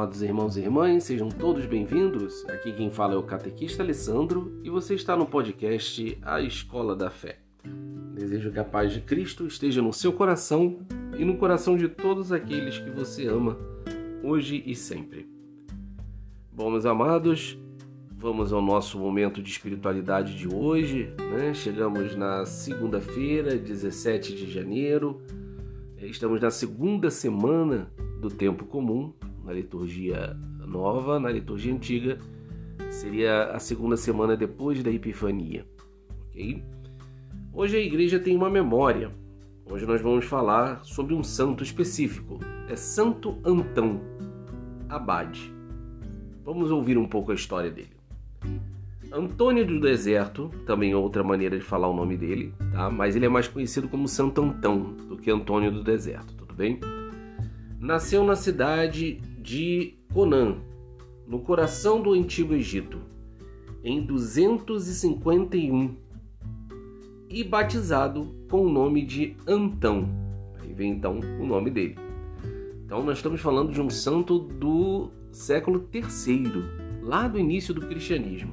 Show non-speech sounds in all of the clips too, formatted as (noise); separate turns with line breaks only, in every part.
Amados irmãos e irmãs, sejam todos bem-vindos. Aqui quem fala é o catequista Alessandro e você está no podcast A Escola da Fé. Desejo que a paz de Cristo esteja no seu coração e no coração de todos aqueles que você ama, hoje e sempre. Bom, meus amados, vamos ao nosso momento de espiritualidade de hoje. Né? Chegamos na segunda-feira, 17 de janeiro. Estamos na segunda semana do tempo comum, na liturgia nova, na liturgia antiga seria a segunda semana depois da Epifania. Hoje a igreja tem uma memória. Hoje nós vamos falar sobre um santo específico. É Santo Antão, abade. Vamos ouvir um pouco a história dele. Antônio do Deserto, também outra maneira de falar o nome dele, tá? Mas ele é mais conhecido como Santo Antão do que Antônio do Deserto, tudo bem? nasceu na cidade de Conan, no coração do antigo Egito, em 251 e batizado com o nome de Antão. Aí vem então o nome dele. Então nós estamos falando de um santo do século III, lá do início do cristianismo.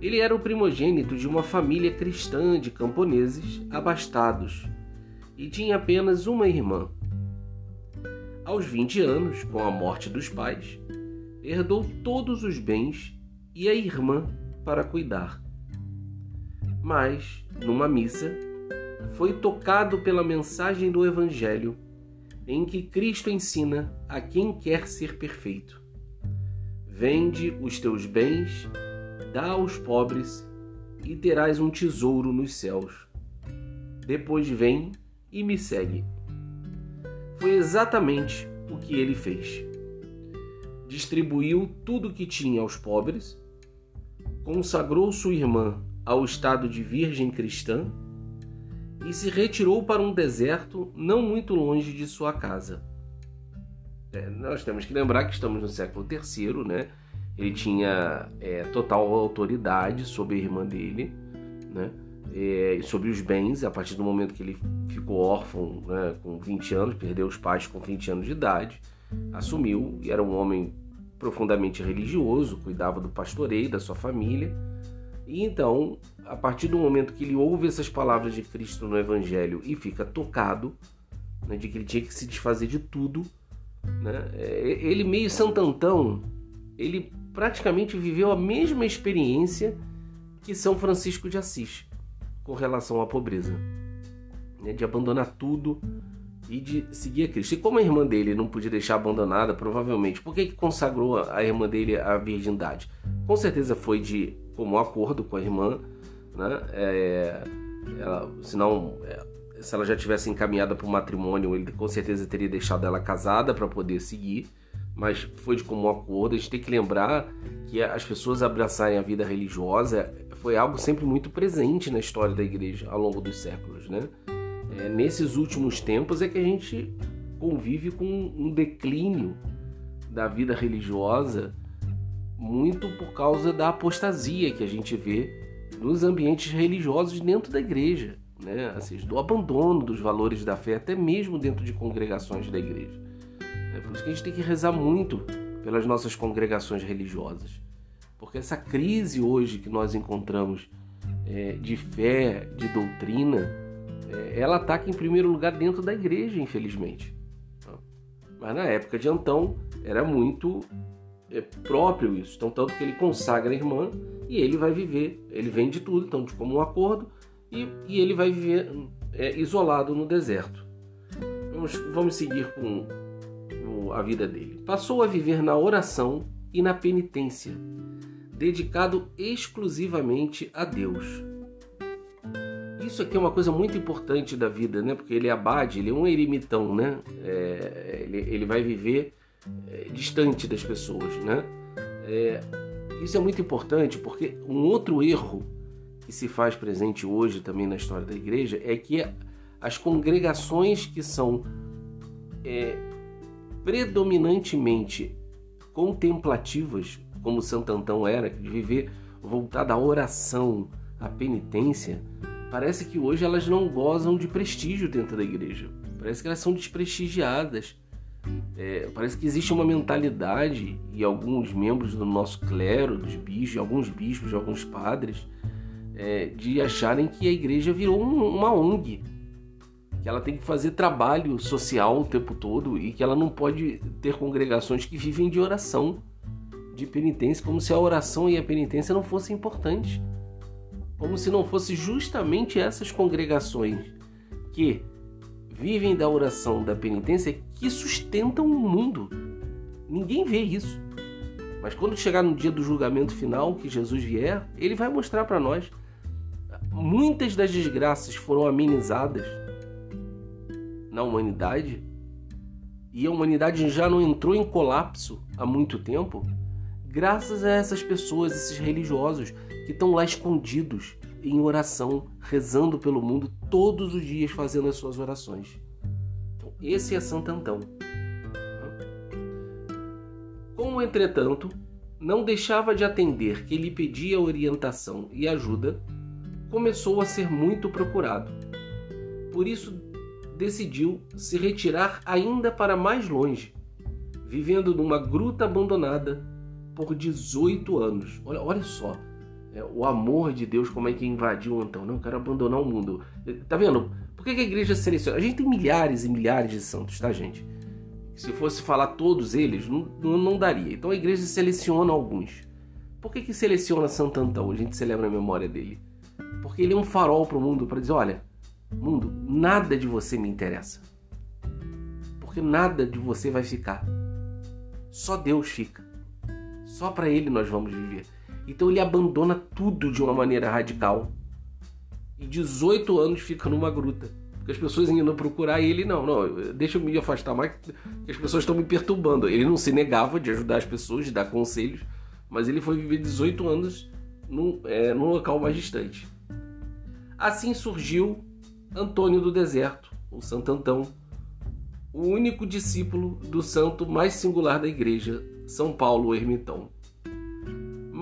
Ele era o primogênito de uma família cristã de camponeses abastados e tinha apenas uma irmã, aos 20 anos, com a morte dos pais, herdou todos os bens e a irmã para cuidar. Mas, numa missa, foi tocado pela mensagem do Evangelho em que Cristo ensina a quem quer ser perfeito: Vende os teus bens, dá aos pobres e terás um tesouro nos céus. Depois vem e me segue foi exatamente o que ele fez. Distribuiu tudo o que tinha aos pobres, consagrou sua irmã ao estado de virgem cristã e se retirou para um deserto não muito longe de sua casa. É, nós temos que lembrar que estamos no século III, né? Ele tinha é, total autoridade sobre a irmã dele, né? É, sobre os bens, a partir do momento que ele ficou órfão né, com 20 anos, perdeu os pais com 20 anos de idade, assumiu e era um homem profundamente religioso, cuidava do pastoreio da sua família. E então, a partir do momento que ele ouve essas palavras de Cristo no Evangelho e fica tocado, né, de que ele tinha que se desfazer de tudo, né, é, ele meio santantão, ele praticamente viveu a mesma experiência que São Francisco de Assis com relação à pobreza, né? de abandonar tudo e de seguir a Cristo. E como a irmã dele não podia deixar abandonada, provavelmente, por que, que consagrou a irmã dele à virgindade? Com certeza foi de comum acordo com a irmã, né? É, ela, senão, é, se ela já tivesse encaminhada para o matrimônio, ele com certeza teria deixado ela casada para poder seguir mas foi de comum acordo. A gente tem que lembrar que as pessoas abraçarem a vida religiosa foi algo sempre muito presente na história da igreja ao longo dos séculos, né? É, nesses últimos tempos é que a gente convive com um declínio da vida religiosa muito por causa da apostasia que a gente vê nos ambientes religiosos dentro da igreja, né? Assim, do abandono dos valores da fé até mesmo dentro de congregações da igreja. É por isso que a gente tem que rezar muito pelas nossas congregações religiosas. Porque essa crise hoje que nós encontramos é, de fé, de doutrina, é, ela ataca em primeiro lugar dentro da igreja, infelizmente. Mas na época de Antão era muito é, próprio isso. Então, tanto que ele consagra a irmã e ele vai viver, ele vende tudo, então, de comum acordo, e, e ele vai viver é, isolado no deserto. Vamos, vamos seguir com a vida dele. Passou a viver na oração e na penitência, dedicado exclusivamente a Deus. Isso aqui é uma coisa muito importante da vida, né? Porque ele é abade, ele é um ermitão, né? É, ele, ele vai viver é, distante das pessoas, né? É, isso é muito importante porque um outro erro que se faz presente hoje também na história da igreja é que as congregações que são é, predominantemente contemplativas, como Santo Antão era, de viver voltada à oração, à penitência, parece que hoje elas não gozam de prestígio dentro da igreja. Parece que elas são desprestigiadas. É, parece que existe uma mentalidade e alguns membros do nosso clero, dos bispos, alguns bispos, alguns padres, é, de acharem que a igreja virou um, uma ONG, que ela tem que fazer trabalho social o tempo todo e que ela não pode ter congregações que vivem de oração, de penitência, como se a oração e a penitência não fossem importantes. Como se não fosse justamente essas congregações que vivem da oração, da penitência, que sustentam o mundo. Ninguém vê isso. Mas quando chegar no dia do julgamento final, que Jesus vier, ele vai mostrar para nós. Muitas das desgraças foram amenizadas na humanidade e a humanidade já não entrou em colapso há muito tempo, graças a essas pessoas, esses religiosos que estão lá escondidos em oração, rezando pelo mundo todos os dias, fazendo as suas orações. Então, esse é Santo Antão. Como, entretanto, não deixava de atender que lhe pedia orientação e ajuda, começou a ser muito procurado. Por isso, decidiu se retirar ainda para mais longe, vivendo numa gruta abandonada por 18 anos. Olha, olha só, é, o amor de Deus, como é que invadiu Antão. Não, eu quero abandonar o mundo. Tá vendo? Por que a igreja seleciona? A gente tem milhares e milhares de santos, tá, gente? Se fosse falar todos eles, não, não daria. Então a igreja seleciona alguns. Por que, que seleciona Santo Antão? A gente celebra a memória dele. Porque ele é um farol para o mundo, para dizer: olha, mundo, nada de você me interessa. Porque nada de você vai ficar. Só Deus fica. Só para Ele nós vamos viver. Então ele abandona tudo de uma maneira radical. E 18 anos fica numa gruta. Porque as pessoas indo procurar ele, não, não, deixa eu me afastar mais, que as pessoas estão me perturbando. Ele não se negava de ajudar as pessoas, de dar conselhos, mas ele foi viver 18 anos num, é, num local mais distante. Assim surgiu Antônio do Deserto, o Santo Antão, o único discípulo do santo mais singular da igreja, São Paulo Ermitão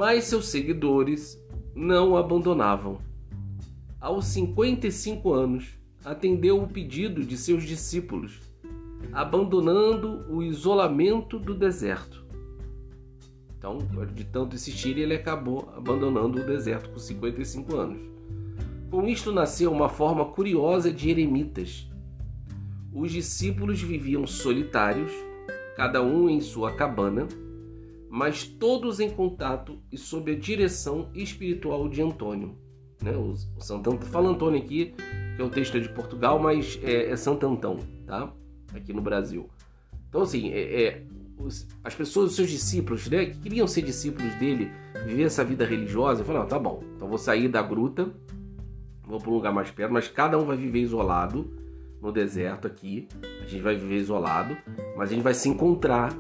mas seus seguidores não o abandonavam. Aos 55 anos, atendeu o pedido de seus discípulos, abandonando o isolamento do deserto. Então, de tanto insistir, ele acabou abandonando o deserto com 55 anos. Com isto nasceu uma forma curiosa de eremitas. Os discípulos viviam solitários, cada um em sua cabana, mas todos em contato e sob a direção espiritual de Antônio. Né? O, o Santo Antão, fala Antônio aqui, que é o texto de Portugal, mas é, é Antão, tá? Aqui no Brasil. Então, assim, é, é os, as pessoas, os seus discípulos, né, que queriam ser discípulos dele, viver essa vida religiosa, falaram: tá bom, então vou sair da gruta, vou para um lugar mais perto, mas cada um vai viver isolado no deserto aqui. A gente vai viver isolado, mas a gente vai se encontrar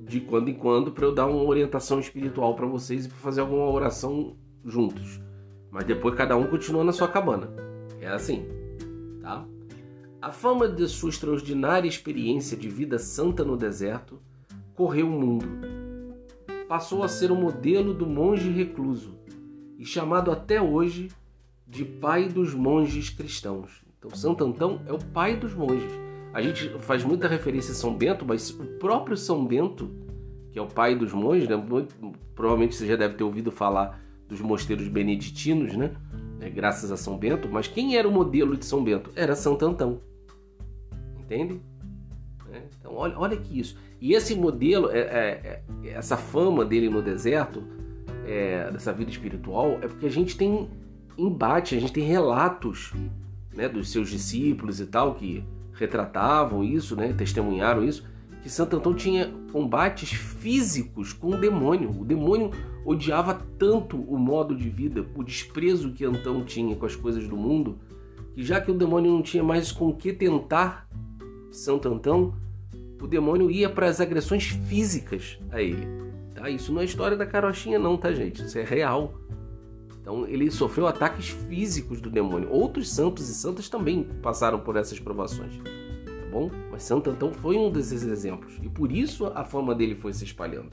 de quando em quando para eu dar uma orientação espiritual para vocês e para fazer alguma oração juntos. Mas depois cada um continua na sua cabana. É assim, tá? A fama de sua extraordinária experiência de vida santa no deserto correu o mundo. Passou a ser o modelo do monge recluso e chamado até hoje de pai dos monges cristãos. Então, Santo Antão é o pai dos monges. A gente faz muita referência a São Bento, mas o próprio São Bento, que é o pai dos monges, né? provavelmente você já deve ter ouvido falar dos mosteiros beneditinos, né? É, graças a São Bento, mas quem era o modelo de São Bento? Era Santo Antão. Entende? É, então, olha, olha que isso. E esse modelo, é, é, é essa fama dele no deserto, é, dessa vida espiritual, é porque a gente tem embate, a gente tem relatos né, dos seus discípulos e tal, que retratavam isso, né, testemunharam isso, que Santo Antão tinha combates físicos com o demônio. O demônio odiava tanto o modo de vida, o desprezo que Antão tinha com as coisas do mundo, que já que o demônio não tinha mais com que tentar Santo Antão, o demônio ia para as agressões físicas a ele. Tá? Isso não é história da carochinha não, tá gente? Isso é real. Então ele sofreu ataques físicos do demônio. Outros santos e santas também passaram por essas provações. Tá bom? Mas Santo Antão foi um desses exemplos. E por isso a fama dele foi se espalhando.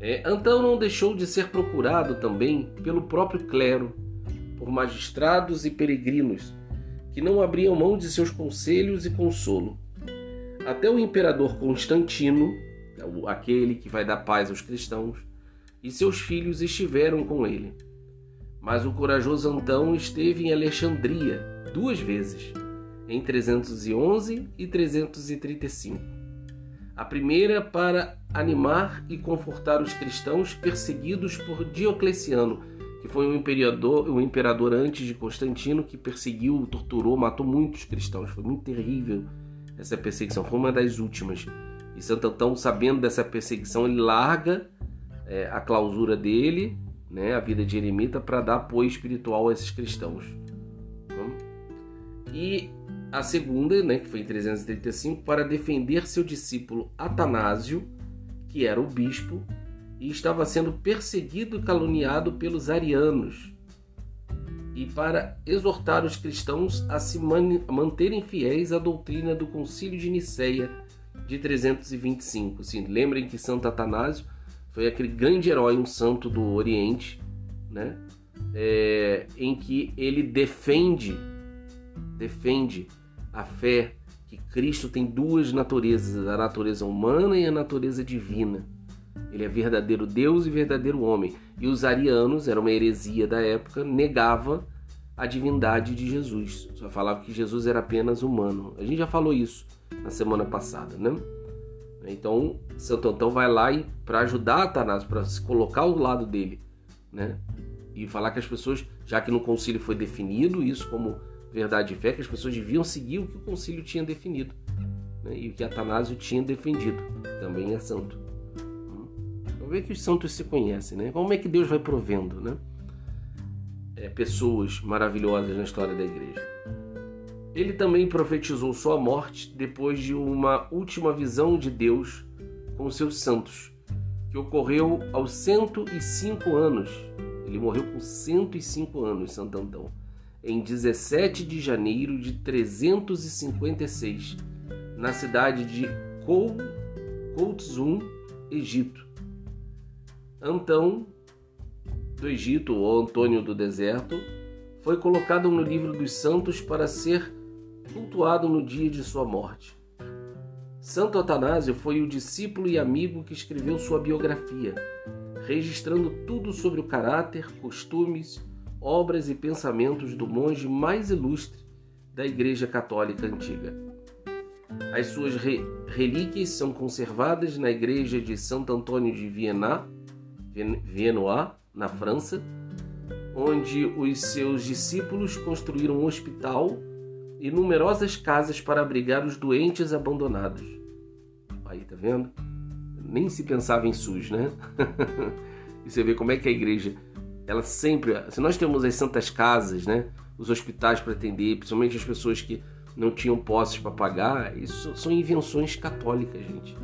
É, Antão não deixou de ser procurado também pelo próprio clero, por magistrados e peregrinos, que não abriam mão de seus conselhos e consolo. até o imperador Constantino, aquele que vai dar paz aos cristãos, e seus filhos estiveram com ele. Mas o corajoso Antão esteve em Alexandria duas vezes, em 311 e 335. A primeira para animar e confortar os cristãos perseguidos por Diocleciano, que foi um imperador, um imperador antes de Constantino que perseguiu, torturou, matou muitos cristãos. Foi muito terrível essa perseguição, foi uma das últimas. E Santo Antão, sabendo dessa perseguição, ele larga é, a clausura dele, né, a vida de eremita, para dar apoio espiritual a esses cristãos. E a segunda, né, que foi em 335, para defender seu discípulo Atanásio, que era o bispo, e estava sendo perseguido e caluniado pelos arianos, e para exortar os cristãos a se manterem fiéis à doutrina do Concílio de Nicéia de 325. Sim, lembrem que Santo Atanásio foi aquele grande herói, um santo do Oriente, né? É, em que ele defende, defende a fé que Cristo tem duas naturezas, a natureza humana e a natureza divina. Ele é verdadeiro Deus e verdadeiro homem. E os arianos, era uma heresia da época, negava a divindade de Jesus. Só falava que Jesus era apenas humano. A gente já falou isso na semana passada, né? Então, Santo Antão vai lá e para ajudar Atanásio, para se colocar ao lado dele, né? E falar que as pessoas, já que no concílio foi definido isso como verdade e fé, que as pessoas deviam seguir o que o concílio tinha definido né? e o que Atanásio tinha defendido. Também é santo. Vamos ver que os santos se conhecem, né? Como é que Deus vai provendo, né? É, pessoas maravilhosas na história da igreja. Ele também profetizou sua morte depois de uma última visão de Deus com seus santos, que ocorreu aos 105 anos. Ele morreu com 105 anos, Santo Antão, em 17 de janeiro de 356, na cidade de Koutzum, Egito. Antão do Egito, ou Antônio do Deserto, foi colocado no livro dos santos para ser cultuado no dia de sua morte. Santo Atanásio foi o discípulo e amigo que escreveu sua biografia, registrando tudo sobre o caráter, costumes, obras e pensamentos do monge mais ilustre da Igreja Católica Antiga. As suas re relíquias são conservadas na Igreja de Santo Antônio de Viena, Viennois, na França, onde os seus discípulos construíram um hospital e numerosas casas para abrigar os doentes abandonados. Aí, tá vendo? Nem se pensava em SUS, né? (laughs) e você vê como é que a igreja, ela sempre, se nós temos as santas casas, né? Os hospitais para atender, principalmente as pessoas que não tinham posses para pagar, isso são invenções católicas, gente,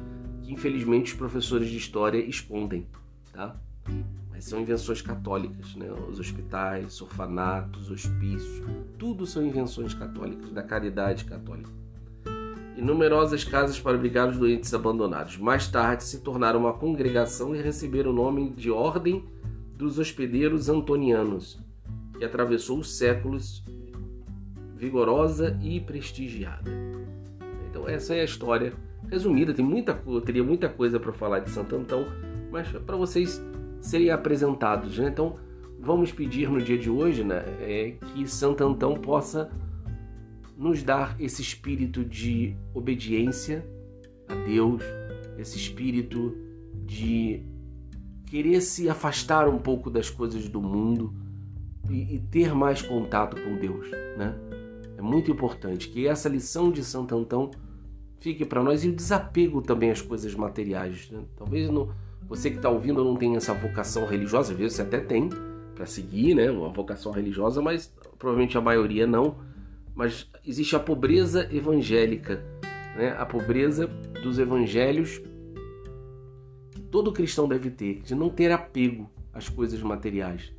que infelizmente os professores de história escondem, tá? Mas são invenções católicas, né? Os hospitais, orfanatos, hospícios, tudo são invenções católicas, da caridade católica. E numerosas casas para abrigar os doentes abandonados. Mais tarde se tornaram uma congregação e receberam o nome de Ordem dos Hospedeiros Antonianos, que atravessou os séculos vigorosa e prestigiada. Então essa é a história resumida, tem muita teria muita coisa para falar de Santo Antão, mas para vocês serem apresentados. Né? Então, vamos pedir no dia de hoje né, é, que Santo Antão possa nos dar esse espírito de obediência a Deus, esse espírito de querer se afastar um pouco das coisas do mundo e, e ter mais contato com Deus, né? É muito importante que essa lição de Santo Antão fique para nós e o desapego também às coisas materiais. Né? Talvez no, você que está ouvindo não tem essa vocação religiosa, às vezes você até tem para seguir, né, uma vocação religiosa, mas provavelmente a maioria não. Mas existe a pobreza evangélica, né, a pobreza dos evangelhos que todo cristão deve ter, de não ter apego às coisas materiais,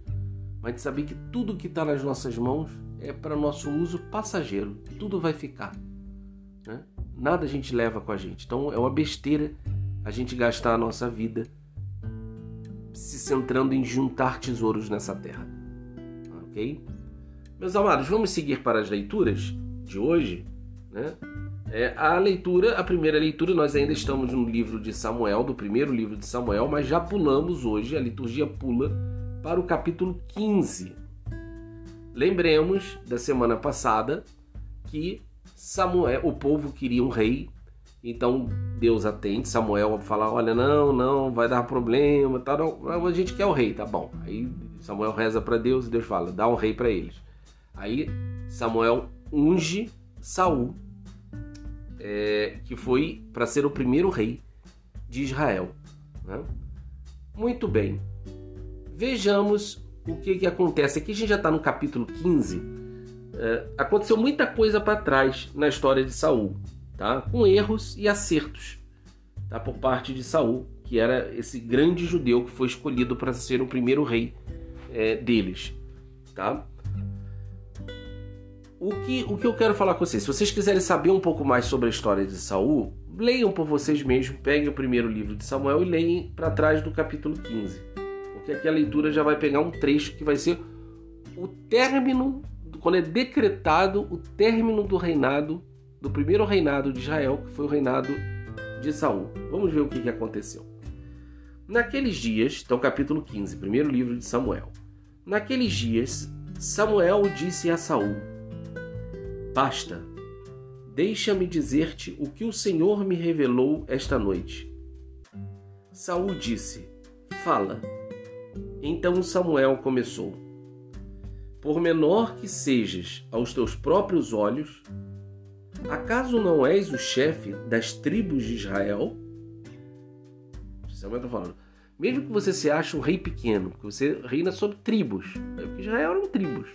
mas de saber que tudo que está nas nossas mãos é para nosso uso passageiro, tudo vai ficar. Né? Nada a gente leva com a gente. Então é uma besteira a gente gastar a nossa vida se centrando em juntar tesouros nessa terra. Ok? Meus amados, vamos seguir para as leituras de hoje. Né? É, a leitura, a primeira leitura, nós ainda estamos no livro de Samuel, do primeiro livro de Samuel, mas já pulamos hoje, a liturgia pula para o capítulo 15. Lembremos da semana passada que Samuel, o povo queria um rei, então Deus atende Samuel a falar: olha, não, não, vai dar problema, tá, não, a gente quer o rei, tá bom. Aí Samuel reza para Deus e Deus fala: dá um rei para eles. Aí Samuel unge Saul, é, que foi para ser o primeiro rei de Israel. Né? Muito bem. Vejamos o que, que acontece. Aqui a gente já está no capítulo 15. É, aconteceu muita coisa para trás na história de Saul, tá? com erros e acertos tá? por parte de Saul, que era esse grande judeu que foi escolhido para ser o primeiro rei é, deles. Tá? O que, o que eu quero falar com vocês, se vocês quiserem saber um pouco mais sobre a história de Saul, leiam por vocês mesmos, peguem o primeiro livro de Samuel e leiam para trás do capítulo 15 porque aqui a leitura já vai pegar um trecho que vai ser o término, quando é decretado o término do reinado, do primeiro reinado de Israel, que foi o reinado de Saul. Vamos ver o que, aconteceu. Naqueles dias, então capítulo 15, primeiro livro de Samuel. Naqueles dias, Samuel disse a Saul: Basta, deixa-me dizer-te o que o Senhor me revelou esta noite. Saul disse: Fala. Então Samuel começou: Por menor que sejas aos teus próprios olhos, acaso não és o chefe das tribos de Israel? Samuel está falando. Mesmo que você se ache um rei pequeno, que você reina sobre tribos, é Israel eram tribos,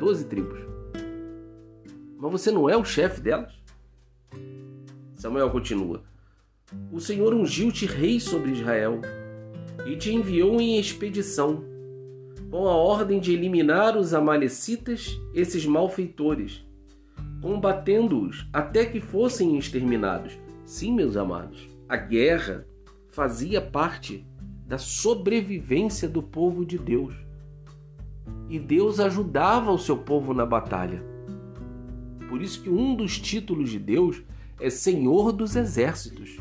doze tribos. Mas você não é o chefe delas? Samuel continua: O Senhor ungiu-te rei sobre Israel e te enviou em expedição, com a ordem de eliminar os amalecitas, esses malfeitores, combatendo-os até que fossem exterminados. Sim, meus amados, a guerra fazia parte da sobrevivência do povo de Deus. E Deus ajudava o seu povo na batalha. Por isso que um dos títulos de Deus é Senhor dos Exércitos.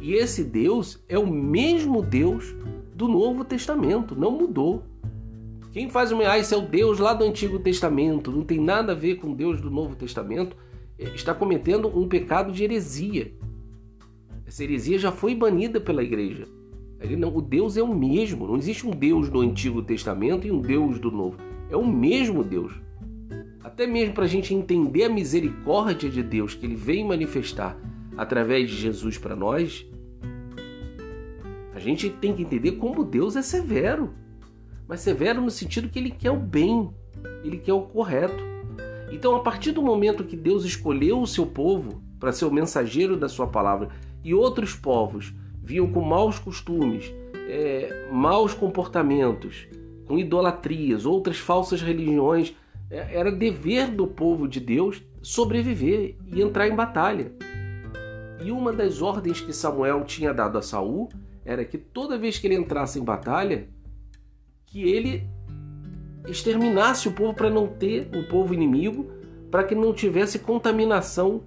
E esse Deus é o mesmo Deus do Novo Testamento, não mudou. Quem faz uma ah, esse é o Deus lá do Antigo Testamento, não tem nada a ver com o Deus do Novo Testamento, é, está cometendo um pecado de heresia. Essa heresia já foi banida pela igreja. Não, o Deus é o mesmo, não existe um Deus do Antigo Testamento e um Deus do Novo. É o mesmo Deus. Até mesmo para a gente entender a misericórdia de Deus que ele vem manifestar através de Jesus para nós, a gente tem que entender como Deus é severo. Mas severo no sentido que ele quer o bem, ele quer o correto. Então, a partir do momento que Deus escolheu o seu povo para ser o mensageiro da sua palavra e outros povos vinham com maus costumes, é, maus comportamentos, com idolatrias, outras falsas religiões, é, era dever do povo de Deus sobreviver e entrar em batalha. E uma das ordens que Samuel tinha dado a Saul era que toda vez que ele entrasse em batalha, que ele exterminasse o povo para não ter o povo inimigo, para que não tivesse contaminação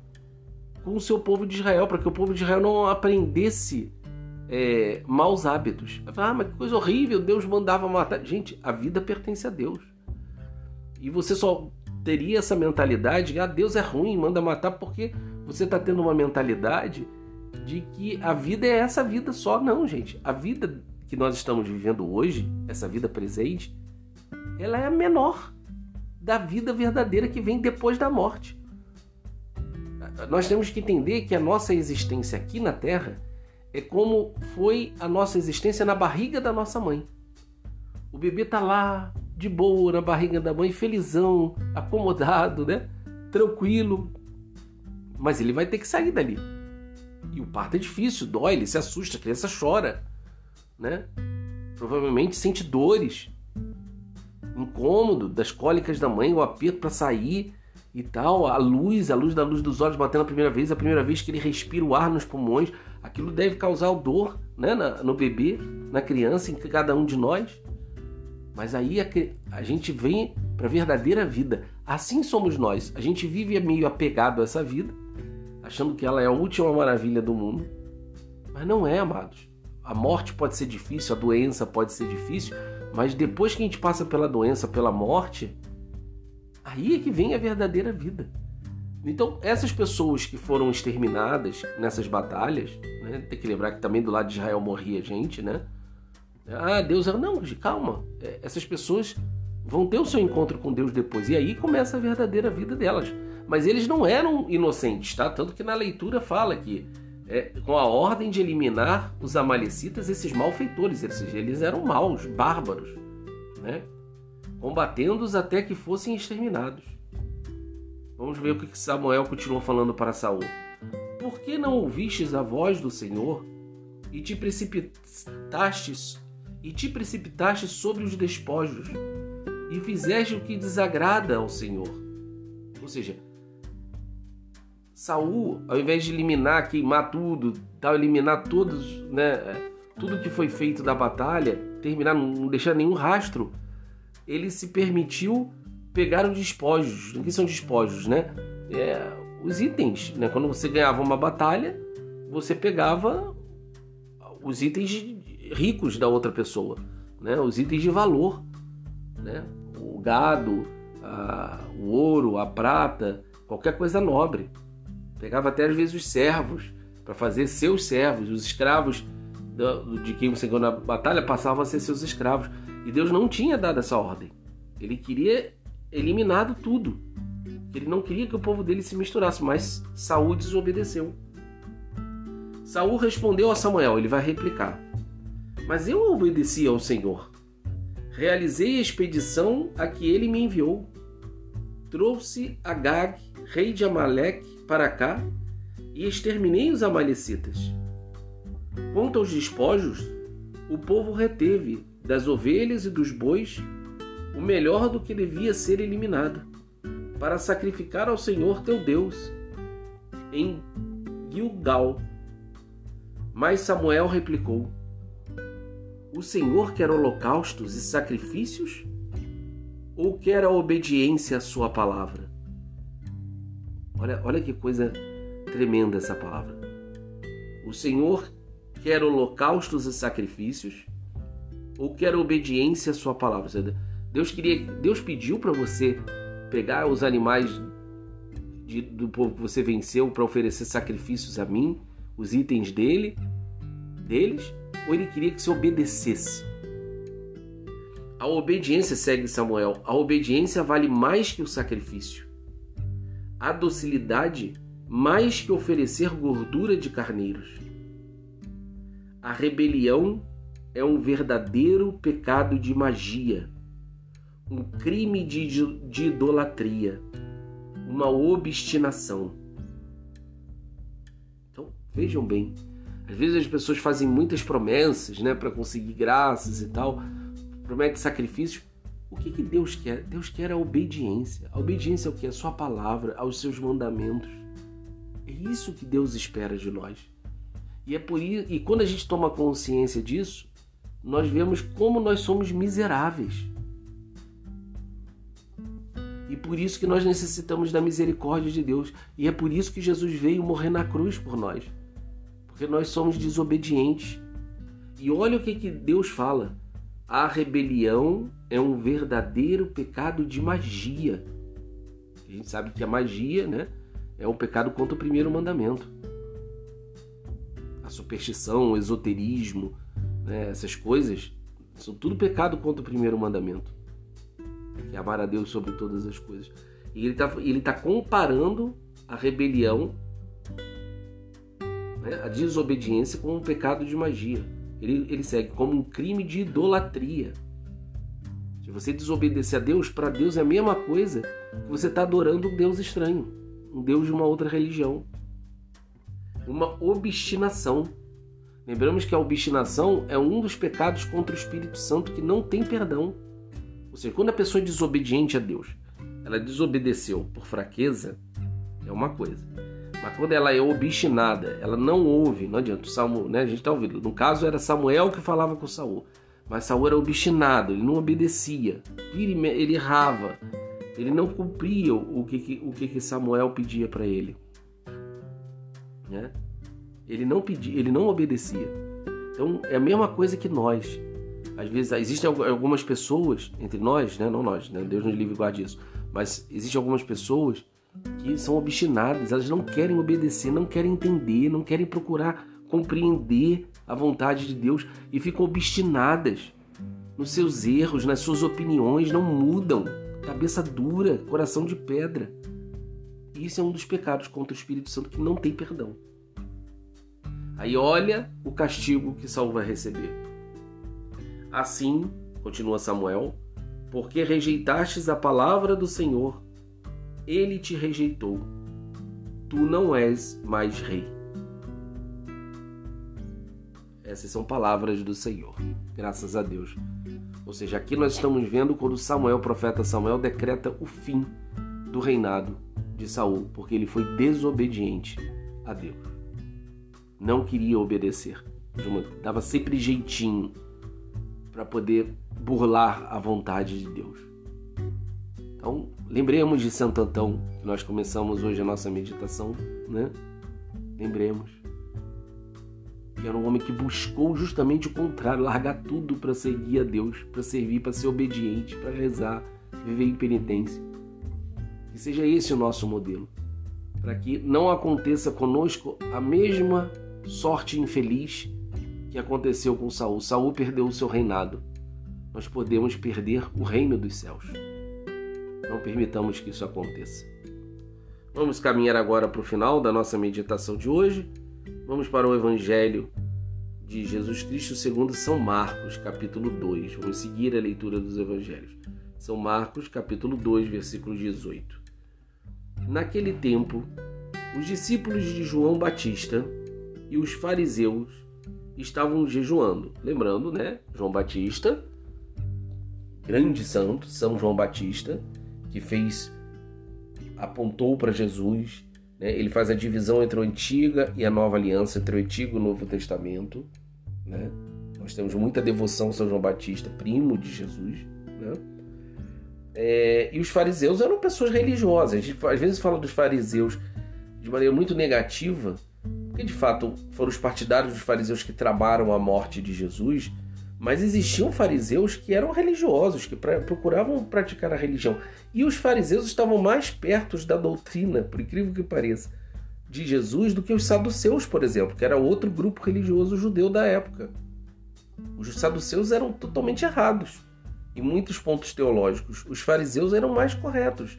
com o seu povo de Israel, para que o povo de Israel não aprendesse é, maus hábitos. Ah, mas que coisa horrível, Deus mandava matar. Gente, a vida pertence a Deus. E você só teria essa mentalidade, ah, Deus é ruim, manda matar, porque você está tendo uma mentalidade de que a vida é essa vida só. Não, gente. A vida que nós estamos vivendo hoje, essa vida presente, ela é a menor da vida verdadeira que vem depois da morte. Nós temos que entender que a nossa existência aqui na Terra é como foi a nossa existência na barriga da nossa mãe. O bebê está lá, de boa, na barriga da mãe, felizão, acomodado, né? Tranquilo, mas ele vai ter que sair dali. E o parto é difícil, dói, ele se assusta, a criança chora, né? Provavelmente sente dores, incômodo das cólicas da mãe, o aperto para sair e tal, a luz, a luz da luz dos olhos batendo a primeira vez, a primeira vez que ele respira o ar nos pulmões, aquilo deve causar dor, né, no bebê, na criança, em cada um de nós. Mas aí a, a gente vem para a verdadeira vida. Assim somos nós. A gente vive meio apegado a essa vida achando que ela é a última maravilha do mundo. Mas não é, amados. A morte pode ser difícil, a doença pode ser difícil, mas depois que a gente passa pela doença, pela morte, aí é que vem a verdadeira vida. Então, essas pessoas que foram exterminadas nessas batalhas, né, tem que lembrar que também do lado de Israel morria gente, né? Ah, Deus, não, calma. É, essas pessoas vão ter o seu encontro com Deus depois. E aí começa a verdadeira vida delas. Mas eles não eram inocentes, tá? Tanto que na leitura fala que é, com a ordem de eliminar os amalecitas, esses malfeitores, eles, eles eram maus, bárbaros, né? combatendo-os até que fossem exterminados. Vamos ver o que Samuel continuou falando para Saul. Por que não ouvistes a voz do Senhor e te precipitastes e te precipitaste sobre os despojos e fizeste o que desagrada ao Senhor? Ou seja, Saul, ao invés de eliminar, queimar tudo, tal, eliminar todos, né, é, tudo que foi feito da batalha, terminar, não deixar nenhum rastro, ele se permitiu pegar os despojos. O que são despojos, né? É, os itens, né? Quando você ganhava uma batalha, você pegava os itens ricos da outra pessoa, né? Os itens de valor, né? O gado, a, o ouro, a prata, qualquer coisa nobre. Pegava até às vezes os servos para fazer seus servos, os escravos de quem você ganhou na batalha passavam a ser seus escravos. E Deus não tinha dado essa ordem. Ele queria eliminado tudo. Ele não queria que o povo dele se misturasse, mas Saul desobedeceu. Saul respondeu a Samuel, ele vai replicar. Mas eu obedeci ao Senhor. Realizei a expedição a que ele me enviou. Trouxe Agag, rei de Amaleque, para cá e exterminei os amalecitas. Quanto aos despojos, o povo reteve das ovelhas e dos bois o melhor do que devia ser eliminado, para sacrificar ao Senhor teu Deus em Gilgal. Mas Samuel replicou: O Senhor quer holocaustos e sacrifícios? Ou quer a obediência à sua palavra? Olha, olha que coisa tremenda essa palavra. O Senhor quer holocaustos e sacrifícios ou quer obediência à sua palavra? Deus queria, Deus pediu para você pegar os animais de, do povo que você venceu para oferecer sacrifícios a mim, os itens dele, deles, ou ele queria que você obedecesse? A obediência, segue Samuel, a obediência vale mais que o sacrifício. A docilidade mais que oferecer gordura de carneiros. A rebelião é um verdadeiro pecado de magia um crime de, de idolatria, uma obstinação. Então, vejam bem. Às vezes as pessoas fazem muitas promessas, né, para conseguir graças e tal, prometem sacrifícios. O que, que Deus quer? Deus quer a obediência. A obediência é o que? A sua palavra, aos seus mandamentos. É isso que Deus espera de nós. E é por isso, e quando a gente toma consciência disso, nós vemos como nós somos miseráveis. E por isso que nós necessitamos da misericórdia de Deus. E é por isso que Jesus veio morrer na cruz por nós. Porque nós somos desobedientes. E olha o que, que Deus fala. A rebelião é um verdadeiro pecado de magia. A gente sabe que a magia né, é um pecado contra o primeiro mandamento. A superstição, o esoterismo, né, essas coisas são tudo pecado contra o primeiro mandamento que é amar a Deus sobre todas as coisas. E ele está ele tá comparando a rebelião, né, a desobediência, com um pecado de magia. Ele, ele segue como um crime de idolatria. Se você desobedecer a Deus, para Deus é a mesma coisa que você está adorando um Deus estranho, um Deus de uma outra religião. Uma obstinação. Lembramos que a obstinação é um dos pecados contra o Espírito Santo que não tem perdão. Ou seja, quando a pessoa é desobediente a Deus, ela desobedeceu por fraqueza, é uma coisa. Mas quando ela é obstinada, ela não ouve, não adianta. O Salmo, né, a gente está ouvindo. No caso era Samuel que falava com Saul. Mas Saul era obstinado, ele não obedecia. Ele, errava. Ele não cumpria o que, o que Samuel pedia para ele. né? Ele não pedia, ele não obedecia. Então é a mesma coisa que nós. Às vezes existem algumas pessoas entre nós, né? Não nós, né? Deus nos livre e guarde isso. Mas existem algumas pessoas que são obstinadas, elas não querem obedecer, não querem entender, não querem procurar compreender a vontade de Deus e ficam obstinadas nos seus erros, nas suas opiniões, não mudam. Cabeça dura, coração de pedra. E isso é um dos pecados contra o Espírito Santo que não tem perdão. Aí olha o castigo que Saul vai receber. Assim, continua Samuel, porque rejeitastes a palavra do Senhor, ele te rejeitou. Tu não és mais rei. Essas são palavras do Senhor, graças a Deus. Ou seja, aqui nós estamos vendo quando Samuel, o profeta Samuel, decreta o fim do reinado de Saul, porque ele foi desobediente a Deus. Não queria obedecer, dava sempre jeitinho para poder burlar a vontade de Deus. Então, lembremos de Santo Antão, que nós começamos hoje a nossa meditação, né? Lembremos que era um homem que buscou justamente o contrário, largar tudo para seguir a Deus, para servir, para ser obediente, para rezar, viver em penitência. Que seja esse o nosso modelo, para que não aconteça conosco a mesma sorte infeliz que aconteceu com Saul. Saul perdeu o seu reinado. Nós podemos perder o reino dos céus. Não permitamos que isso aconteça. Vamos caminhar agora para o final da nossa meditação de hoje. Vamos para o Evangelho de Jesus Cristo segundo São Marcos, capítulo 2. Vamos seguir a leitura dos Evangelhos. São Marcos, capítulo 2, versículo 18. Naquele tempo, os discípulos de João Batista e os fariseus estavam jejuando. Lembrando, né? João Batista, grande santo, São João Batista, que fez apontou para Jesus. Né? Ele faz a divisão entre a antiga e a nova aliança, entre o antigo e o novo testamento. Né? Nós temos muita devoção a São João Batista, primo de Jesus. Né? É, e os fariseus eram pessoas religiosas. A gente às vezes fala dos fariseus de maneira muito negativa, porque de fato foram os partidários dos fariseus que tramaram a morte de Jesus mas existiam fariseus que eram religiosos, que procuravam praticar a religião. E os fariseus estavam mais perto da doutrina, por incrível que pareça, de Jesus do que os saduceus, por exemplo, que era outro grupo religioso judeu da época. Os saduceus eram totalmente errados em muitos pontos teológicos. Os fariseus eram mais corretos.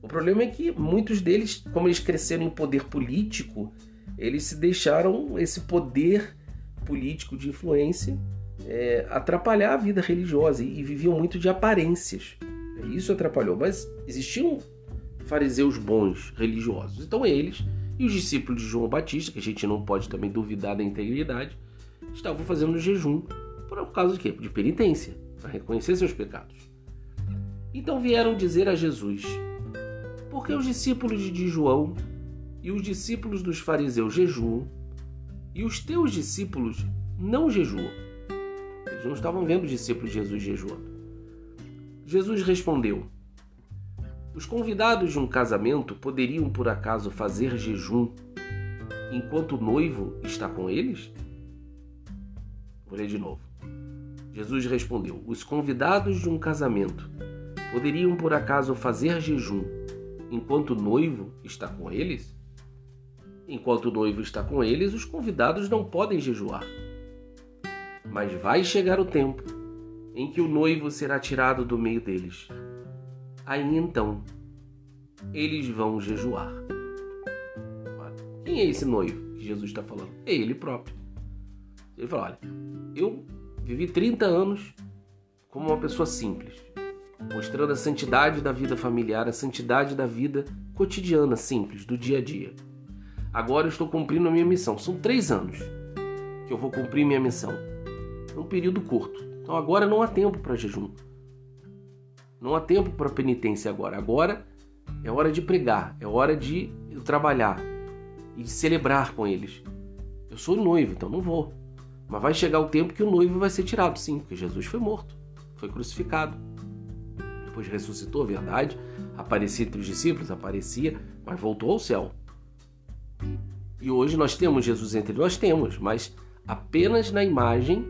O problema é que muitos deles, como eles cresceram em poder político, eles se deixaram esse poder político de influência é, atrapalhar a vida religiosa e, viviam muito de aparências. Isso atrapalhou, mas existiam fariseus bons religiosos. Então eles e os discípulos de João Batista, que a gente não pode também duvidar da integridade, estavam fazendo jejum por causa de quê? De penitência, para reconhecer seus pecados. Então vieram dizer a Jesus: Por que os discípulos de João e os discípulos dos fariseus jejuam e os teus discípulos não jejuam? Eles não estavam vendo os discípulos de Jesus jejuando. Jesus respondeu: Os convidados de um casamento poderiam por acaso fazer jejum enquanto o noivo está com eles? Vou ler de novo. Jesus respondeu: Os convidados de um casamento poderiam por acaso fazer jejum enquanto o noivo está com eles? Enquanto o noivo está com eles, os convidados não podem jejuar. Mas vai chegar o tempo em que o noivo será tirado do meio deles. Aí então eles vão jejuar. Quem é esse noivo que Jesus está falando? É ele próprio. Ele fala: olha, eu vivi 30 anos como uma pessoa simples, mostrando a santidade da vida familiar, a santidade da vida cotidiana, simples, do dia a dia. Agora eu estou cumprindo a minha missão. São três anos que eu vou cumprir minha missão num período curto. Então agora não há tempo para jejum. Não há tempo para penitência agora. Agora é hora de pregar, é hora de trabalhar e de celebrar com eles. Eu sou noivo, então não vou. Mas vai chegar o tempo que o noivo vai ser tirado, sim, porque Jesus foi morto, foi crucificado. Depois ressuscitou, verdade. Aparecia entre os discípulos, aparecia, mas voltou ao céu. E hoje nós temos Jesus entre nós, temos, mas apenas na imagem,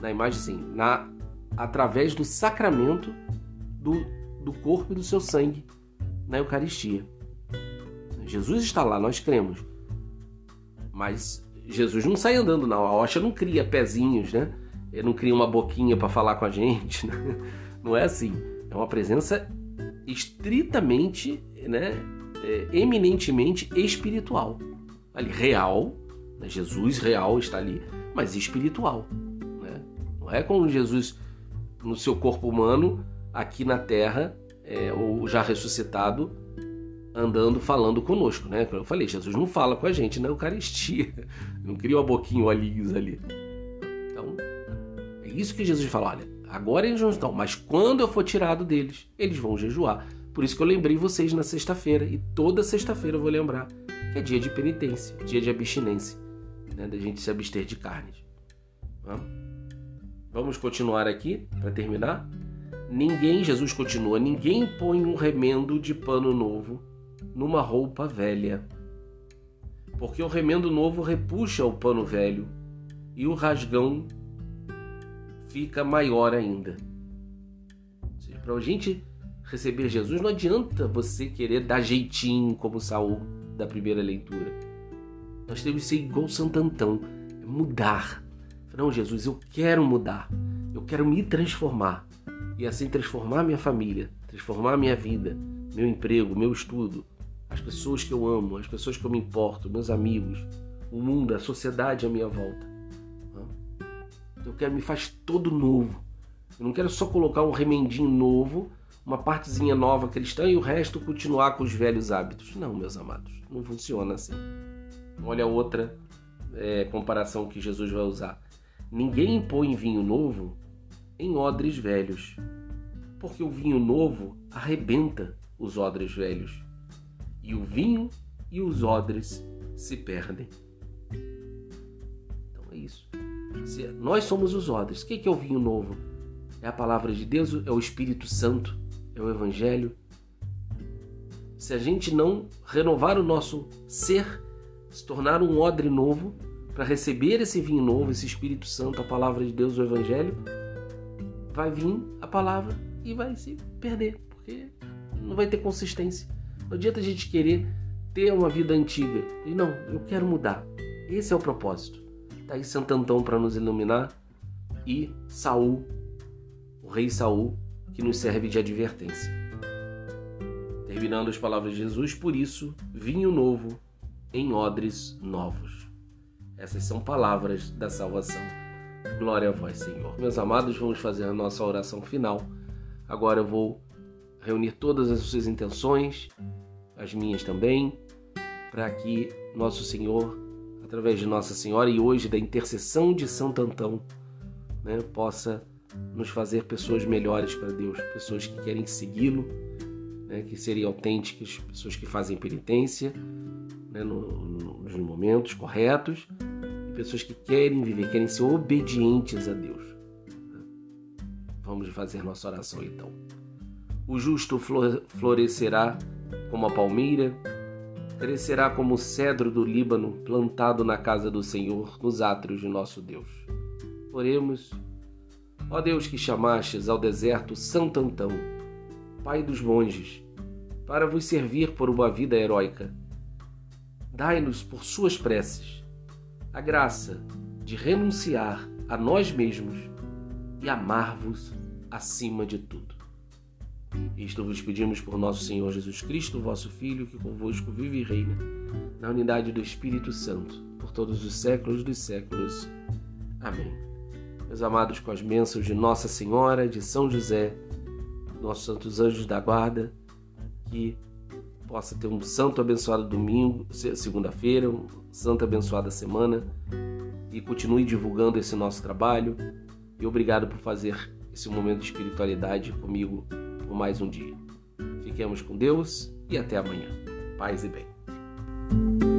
na imagem sim, na, através do sacramento do, do corpo e do seu sangue na Eucaristia. Jesus está lá, nós cremos. Mas Jesus não sai andando, não. A Oxa não cria pezinhos, né? Ele não cria uma boquinha para falar com a gente. (laughs) Né? Não é assim. É uma presença estritamente, né? É, eminentemente espiritual. Ali, real. Né? Jesus real está ali, mas espiritual. Não é como Jesus no seu corpo humano, aqui na terra, é, ou já ressuscitado, andando, falando conosco, né? Como eu falei, Jesus não fala com a gente na Eucaristia, (laughs) não cria uma boquinha olhinhos ali. Então, é isso que Jesus fala, olha, agora eles não estão, mas quando eu for tirado deles, eles vão jejuar. Por isso que eu lembrei vocês na sexta-feira, e toda sexta-feira eu vou lembrar que é dia de penitência, dia de abstinência, né? da gente se abster de carnes. Vamos continuar aqui para terminar. Ninguém, Jesus continua, ninguém põe um remendo de pano novo numa roupa velha. Porque o remendo novo repuxa o pano velho e o rasgão fica maior ainda. Para a gente receber Jesus, não adianta você querer dar jeitinho como Saul da primeira leitura. Nós temos que ser igual Santo Antão, é mudar. Não, Jesus, eu quero mudar, eu quero me transformar e assim transformar minha família, transformar minha vida, meu emprego, meu estudo, as pessoas que eu amo, as pessoas que eu me importo, meus amigos, o mundo, a sociedade à minha volta. Eu quero me faz todo novo. Eu não quero só colocar um remendinho novo, uma partezinha nova cristã e o resto continuar com os velhos hábitos. Não, meus amados, não funciona assim. Olha outra é, comparação que Jesus vai usar. Ninguém põe vinho novo em odres velhos, porque o vinho novo arrebenta os odres velhos e o vinho e os odres se perdem. Então é isso. Se nós somos os odres. O que é o vinho novo? É a palavra de Deus, é o Espírito Santo, é o Evangelho. Se a gente não renovar o nosso ser, se tornar um odre novo, para receber esse vinho novo, esse Espírito Santo, a palavra de Deus, o Evangelho, vai vir a palavra e vai se perder, porque não vai ter consistência. Não adianta a gente querer ter uma vida antiga. E não, eu quero mudar. Esse é o propósito. Tá aí Santo para nos iluminar e Saul, o rei Saul, que nos serve de advertência. Terminando as palavras de Jesus, por isso, vinho novo em odres novos. Essas são palavras da salvação. Glória a vós, Senhor. Meus amados, vamos fazer a nossa oração final. Agora eu vou reunir todas as suas intenções, as minhas também, para que nosso Senhor, através de Nossa Senhora e hoje da intercessão de Santo Antão, né, possa nos fazer pessoas melhores para Deus, pessoas que querem segui-lo, né, que serem autênticas, pessoas que fazem penitência né, no, no, nos momentos corretos, pessoas que querem viver, querem ser obedientes a Deus. Vamos fazer nossa oração então. O justo florescerá como a palmeira, crescerá como o cedro do Líbano, plantado na casa do Senhor, nos átrios de nosso Deus. Oremos. Ó Deus que chamastes ao deserto Santo Antão, Pai dos monges, para vos servir por uma vida heróica, dai-nos por suas preces a graça de renunciar a nós mesmos e amar-vos acima de tudo. Isto vos pedimos por nosso Senhor Jesus Cristo, vosso Filho, que convosco vive e reina, na unidade do Espírito Santo, por todos os séculos dos séculos. Amém. Meus amados, com as bênçãos de Nossa Senhora, de São José, nossos santos anjos da guarda, que possa ter um santo abençoado domingo, segunda-feira, um santo abençoada semana e continue divulgando esse nosso trabalho. E obrigado por fazer esse momento de espiritualidade comigo por mais um dia. Fiquemos com Deus e até amanhã. Paz e bem.